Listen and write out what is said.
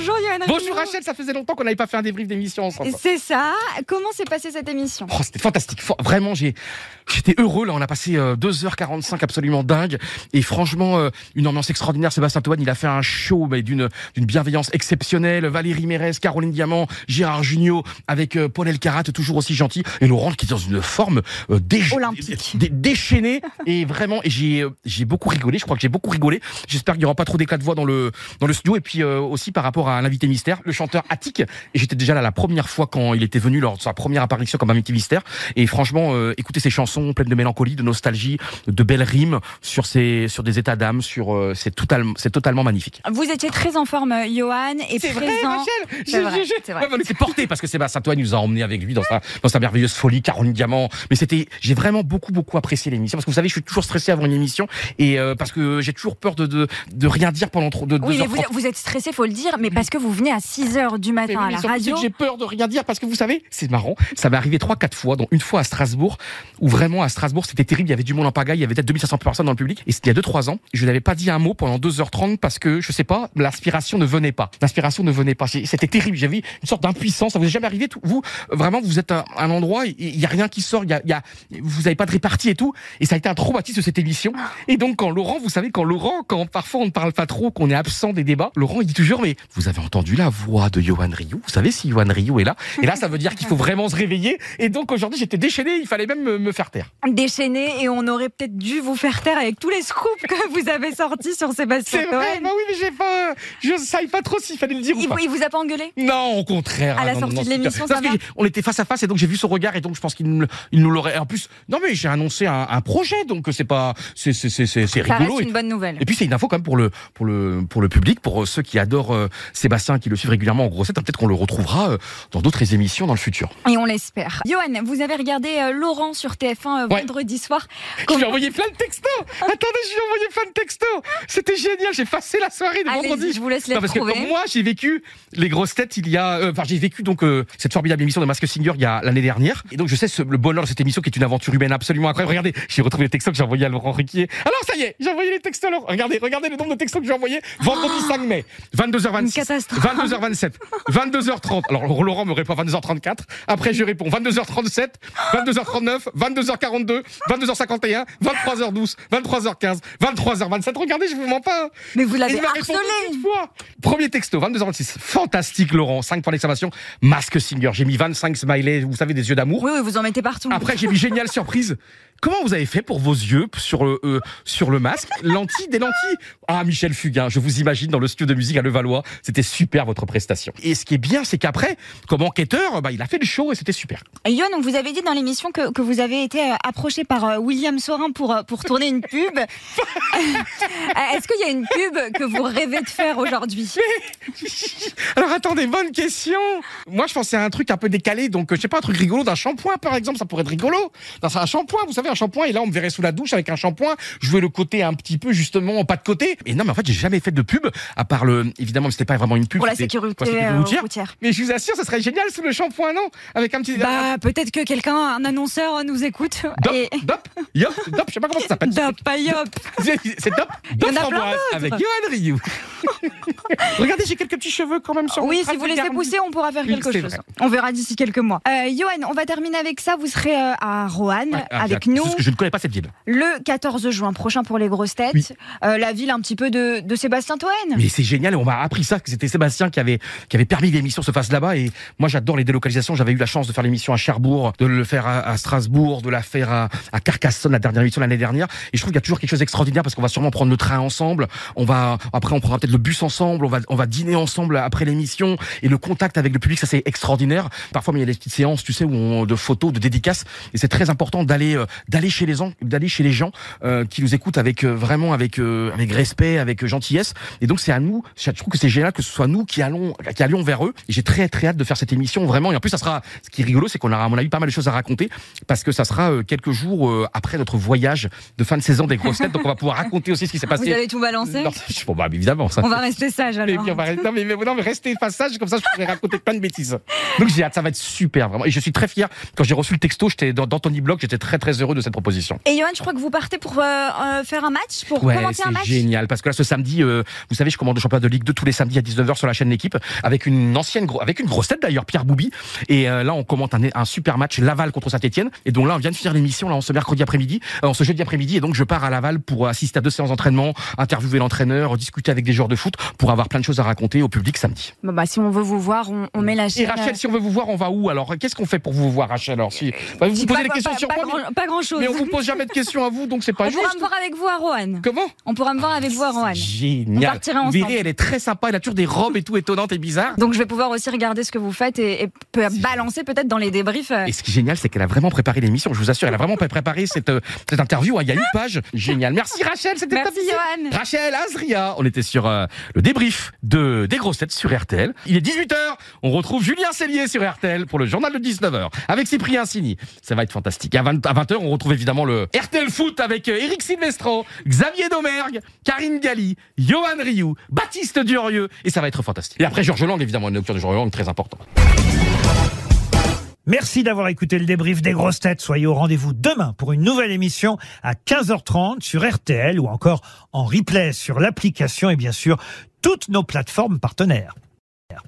Bonjour Yann Bonjour Rachel, ça faisait longtemps qu'on n'avait pas fait un débrief d'émission ensemble. C'est ça. Comment s'est passée cette émission? Oh, c'était fantastique. Fa- Vraiment, j'ai, j'étais heureux. Là, on a passé euh, 2h45 absolument dingue. Et franchement, euh, une ambiance extraordinaire. Sébastien Toine, il a fait un show d'une, d'une bienveillance exceptionnelle. Valérie Mérez, Caroline Diamant, Gérard Jugnot, avec euh, Paul Elkarat, toujours aussi gentil. Et Laurent, qui est dans une forme euh, dé- déchaînée. Et vraiment, et j'ai, euh, j'ai beaucoup rigolé. Je crois que j'ai beaucoup rigolé. J'espère qu'il n'y aura pas trop d'éclat de voix dans le, dans le studio. Et puis aussi par rapport à l'invité mystère, le chanteur Attic. Et j'étais déjà là la première fois quand il était venu lors de sa première apparition comme invité mystère. Et franchement, euh, écoutez ces chansons pleines de mélancolie, de nostalgie, de belles rimes sur ces, sur des états d'âme, sur euh, c'est totalement, c'est totalement magnifique. Vous étiez très en forme, euh, Johan, et présent. Rachel C'est vrai, c'est vrai. Ouais, on était porté parce que Sébastien Toine nous a emmené avec lui dans sa, dans sa merveilleuse folie, Caroline Diamant. Mais c'était, j'ai vraiment beaucoup, beaucoup apprécié l'émission parce que vous savez, je suis toujours stressé avant une émission et euh, parce que j'ai toujours peur de, de, de rien dire pendant trop de Oui, mais 2h30. vous, vous êtes stressé, faut le dire, mais parce que vous venez à 6h du Mais matin oui, à la radio. J'ai peur de rien dire parce que vous savez, c'est marrant. Ça m'est arrivé trois, quatre fois, dont une fois à Strasbourg, où vraiment à Strasbourg c'était terrible. Il y avait du monde en pagaille, il y avait peut-être 2500 personnes dans le public. Et c'était il y a deux, trois ans. Je n'avais pas dit un mot pendant 2h30 parce que je sais pas, l'inspiration ne venait pas. L'inspiration ne venait pas. C'était terrible. J'avais une sorte d'impuissance. Ça vous est jamais arrivé tout- Vous, vraiment, vous êtes à un endroit, il y a rien qui sort. Y a, y a, vous avez pas de répartie et tout. Et ça a été un traumatisme de cette émission. Et donc quand Laurent, vous savez, quand Laurent, quand parfois on ne parle pas trop, qu'on est absent des débats, Laurent il dit toujours mais vous avez entendu la voix de Johan Rioux Vous savez si Johan Rioux est là Et là ça veut dire qu'il faut vraiment se réveiller. Et donc aujourd'hui j'étais déchaîné, il fallait même me, me faire taire. Déchaîné, et on aurait peut-être dû vous faire taire avec tous les scoops que vous avez sortis sur Sébastien C'est vrai, bah oui mais j'ai pas, je savais pas trop s'il fallait le dire Il, ou pas. vous- il vous a pas engueulé? Non, au contraire. À la Ah, non, sortie non, de c'est l'émission, On était face à face et donc j'ai vu son regard et donc je pense qu'il nous, l'aurait. En plus, non mais j'ai annoncé un, un projet donc c'est pas, c'est c'est c'est c'est c'est rigolo. et- une bonne nouvelle. Et puis c'est une info quand même pour le pour le pour le public, pour ceux qui adorent euh, Sébastien, qui le suivent régulièrement en grossette. Peut-être qu'on le retrouvera euh, dans d'autres émissions dans le futur. Et on l'espère. Johan, vous avez regardé euh, Laurent sur TF1 euh, Ouais. vendredi soir. Je lui Comment- ai envoyé plein de textos. Attendez, je lui ai envoyé plein de textos. C'était génial. J'ai passé la soirée de vendredi. je vous laisse les Non, parce que retrouver. moi, j'ai vécu les grosses têtes il y a. euh, Enfin, j'ai vécu donc euh, cette formidable émission de Mask Singer il y a l'année dernière. Et donc, je sais ce- le bonheur de cette émission qui est une aventure humaine absolument incroyable. Regardez, j'ai retrouvé les textos que j'ai envoyés à Laurent Riquier. Alors, ça y est, j'ai envoyé les textos. Regardez, regardez le nombre de textos que j'ai envoyés. Vendredi 5 mai, 22h26. Une catastrophe. 22h27, 22h30. Alors, Laurent me répond 22h34. Après, je réponds 22h37, 22h39, 22h42, 22h51, 23h12, 23h15, 23h27. Regardez, je vous mens pas. hein. Mais vous l'avez harcelé une fois. Premier texto, 22h26. Fantastique, Laurent. 5 points d'exclamation. Masque Singer. J'ai mis 25 smileys, vous savez, des yeux d'amour. Oui, oui, vous en mettez partout. Après, j'ai mis génial surprise. Comment vous avez fait pour vos yeux sur le, euh, sur le masque? Lentilles, des lentilles? Ah, Michel Fugain, je vous imagine dans le studio de musique à Levallois. C'était super votre prestation. Et ce qui est bien, c'est qu'après, comme enquêteur, bah, il a fait le show et c'était super. Yoann, on vous avait dit dans l'émission que, que vous avez été euh, approché par euh, William Sorin pour, euh, pour tourner une pub. Euh, Est-ce qu'il y a une pub que vous rêvez de faire aujourd'hui? Alors attendez, bonne question. Moi, je pensais à un truc un peu décalé, donc euh, je sais pas, un truc rigolo d'un shampoing, par exemple, ça pourrait être rigolo. Dans un shampoing, vous savez, un shampoing, et là, on me verrait sous la douche avec un shampoing, jouer le côté un petit peu, justement, pas de côté. Et non, mais en fait, j'ai jamais fait de pub, à part le, évidemment, c'était pas vraiment une pub. Pour la sécurité, pour la sécurité euh, routière. routière. Mais je vous assure, ça serait génial sous le shampoing, non? Avec un petit. Bah, peut-être que quelqu'un, un annonceur, nous écoute. Dop, Et... dop, yop, dop, je sais pas comment ça s'appelle. Dop, pas yop. C'est Dop plein framboise avec Johan Rioux. Regardez, j'ai quelques petits cheveux quand même sur Oui, si vous laissez regardez. pousser, on pourra faire quelque chose. vrai. On verra d'ici quelques mois. Euh, Johan, on va terminer avec ça. Vous serez euh, à Roanne Ouais, avec nous Parce que je ne connais pas cette ville. le 14 juin prochain pour les grosses têtes. Oui. Euh, la ville un petit peu de, de Sébastien Toen. Mais c'est génial, on m'a appris ça, que c'était Sébastien qui avait, qui avait permis que l'émission se fasse là-bas. Et moi, j'adore les délocalisations. J'avais eu la chance de faire l'émission à Cherbourg, de le faire à, à Strasbourg, de la faire à, à Carcassonne, la dernière émission l'année dernière. Et je trouve qu'il y a toujours quelque chose d'extraordinaire parce qu'on va sûrement prendre le train ensemble. On va, après, on prendra peut-être le bus ensemble. On va, on va dîner ensemble après l'émission. Et le contact avec le public, ça c'est extraordinaire. Parfois, il y a des petites séances, tu sais, où on, de photos, de dédicaces. Et c'est très important d'aller, euh, d'aller chez les gens, d'aller chez les gens euh, qui nous écoutent avec euh, vraiment avec euh, avec respect, avec gentillesse. Et donc c'est à nous. Je trouve que c'est génial que ce soit nous qui allons qui allions vers eux. Et j'ai très très hâte de faire cette émission vraiment. Et en plus, ça sera. Ce qui est rigolo, c'est qu'on aura à mon avis pas mal de choses à raconter parce que ça sera euh, quelques jours euh, après notre voyage de fin de saison des grosses têtes. Donc on va pouvoir raconter aussi ce qui s'est Vous passé. allez tout balancer? Non, bon, bah, évidemment ça. On va rester sage. Mais, alors. puis on va- non, mais, non, mais restez face sage, comme ça je pourrais raconter plein de bêtises. Donc j'ai hâte, ça va être super, vraiment. Et je suis très fier. Quand j'ai reçu le texto, j'étais dans, dans Tony Block, j'étais très très heureux de cette proposition. Et Johan, je crois que vous partez pour euh, euh, faire un match, pour Ouais, commenter un c'est match. génial. Parce que là, ce samedi, euh, vous savez, je commande le championnat de Ligue 2 tous les samedis à 19h sur la chaîne L'équipe, avec une ancienne, avec une grosse tête d'ailleurs, Pierre Boubi. Et euh, là, on commente un, un super match Laval contre Saint-Etienne. Et donc là, on vient de finir l'émission, là, on ce mercredi après-midi, on ce jeudi après-midi. Et donc, je pars à Laval pour assister à deux séances d'entraînement, interviewer l'entraîneur, discuter avec des joueurs de foot, pour avoir plein de choses à raconter au public samedi. Bah, si on veut vous voir, on, on met la Et chaîne. Rachel, si on veut vous voir, on va où? Alors Qu'est-ce qu'on fait pour vous voir, Rachel Alors, si bah, vous posez des questions pas- sur pas moi, grand- mais, pas grand chose. mais on vous pose jamais de questions à vous, donc c'est pas On pourra juste. me voir avec vous à Roanne. Comment On pourra me voir avec vous à Roanne. On Génial. partira verrez, ensemble. elle est très sympa, elle a toujours des robes et tout étonnantes et bizarres. Donc je vais pouvoir aussi regarder ce que vous faites et, et peut balancer peut-être dans les débriefs. euh, Et ce qui est génial, c'est qu'elle a vraiment préparé l'émission. Je vous assure, elle a vraiment préparé cette, euh, cette interview. hein. Il y a une page. Génial. Merci Rachel, c'était Merci top. Johan. Rachel, Azria, on était sur euh, le débrief de des grosses têtes sur RTL. Il est 18h, on retrouve Julien Cellier sur RTL pour le journal de 19h avec Cyprien Sini. Ça va être fantastique. À 20, à 20h, on retrouve évidemment le RTL Foot avec euh, Eric Silvestro, Xavier Domergue, Karine Galli, Johan Rioux, Baptiste Durieux et ça va être fantastique. Et après Georges Lang, évidemment, une lecture de Georges Lang très important. Merci d'avoir écouté le débrief des grosses têtes. Soyez au rendez-vous demain pour une nouvelle émission à 15h30 sur RTL ou encore en replay sur l'application et bien sûr toutes nos plateformes partenaires.